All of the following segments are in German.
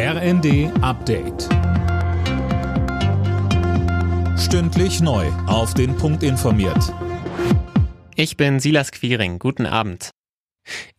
RND Update. Stündlich neu. Auf den Punkt informiert. Ich bin Silas Quiring. Guten Abend.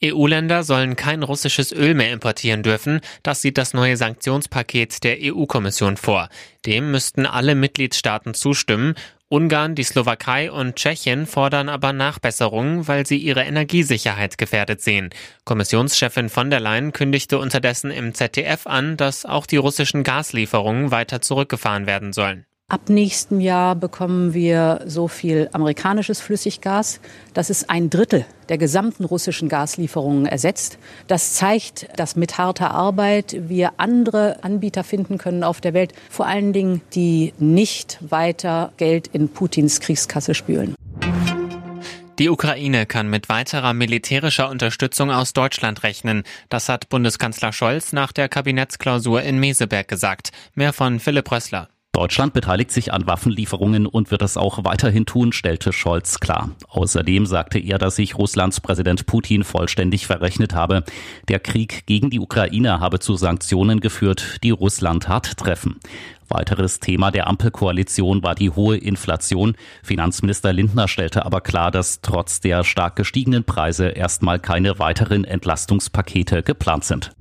EU-Länder sollen kein russisches Öl mehr importieren dürfen. Das sieht das neue Sanktionspaket der EU-Kommission vor. Dem müssten alle Mitgliedstaaten zustimmen. Ungarn, die Slowakei und Tschechien fordern aber Nachbesserungen, weil sie ihre Energiesicherheit gefährdet sehen. Kommissionschefin von der Leyen kündigte unterdessen im ZDF an, dass auch die russischen Gaslieferungen weiter zurückgefahren werden sollen. Ab nächstem Jahr bekommen wir so viel amerikanisches Flüssiggas, dass es ein Drittel der gesamten russischen Gaslieferungen ersetzt. Das zeigt, dass mit harter Arbeit wir andere Anbieter finden können auf der Welt, vor allen Dingen, die nicht weiter Geld in Putins Kriegskasse spülen. Die Ukraine kann mit weiterer militärischer Unterstützung aus Deutschland rechnen. Das hat Bundeskanzler Scholz nach der Kabinettsklausur in Meseberg gesagt. Mehr von Philipp Rössler. Deutschland beteiligt sich an Waffenlieferungen und wird es auch weiterhin tun, stellte Scholz klar. Außerdem sagte er, dass sich Russlands Präsident Putin vollständig verrechnet habe. Der Krieg gegen die Ukraine habe zu Sanktionen geführt, die Russland hart treffen. Weiteres Thema der Ampelkoalition war die hohe Inflation. Finanzminister Lindner stellte aber klar, dass trotz der stark gestiegenen Preise erstmal keine weiteren Entlastungspakete geplant sind.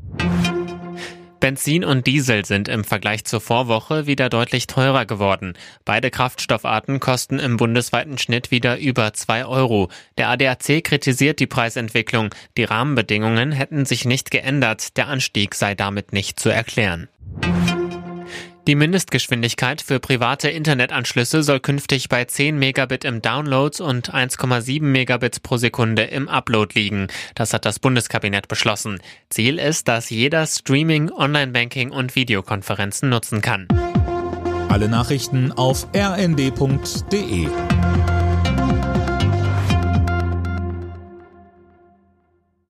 Benzin und Diesel sind im Vergleich zur Vorwoche wieder deutlich teurer geworden. Beide Kraftstoffarten kosten im bundesweiten Schnitt wieder über zwei Euro. Der ADAC kritisiert die Preisentwicklung. Die Rahmenbedingungen hätten sich nicht geändert. Der Anstieg sei damit nicht zu erklären. Die Mindestgeschwindigkeit für private Internetanschlüsse soll künftig bei 10 Megabit im Download und 1,7 Megabits pro Sekunde im Upload liegen. Das hat das Bundeskabinett beschlossen. Ziel ist, dass jeder Streaming, Online-Banking und Videokonferenzen nutzen kann. Alle Nachrichten auf rnd.de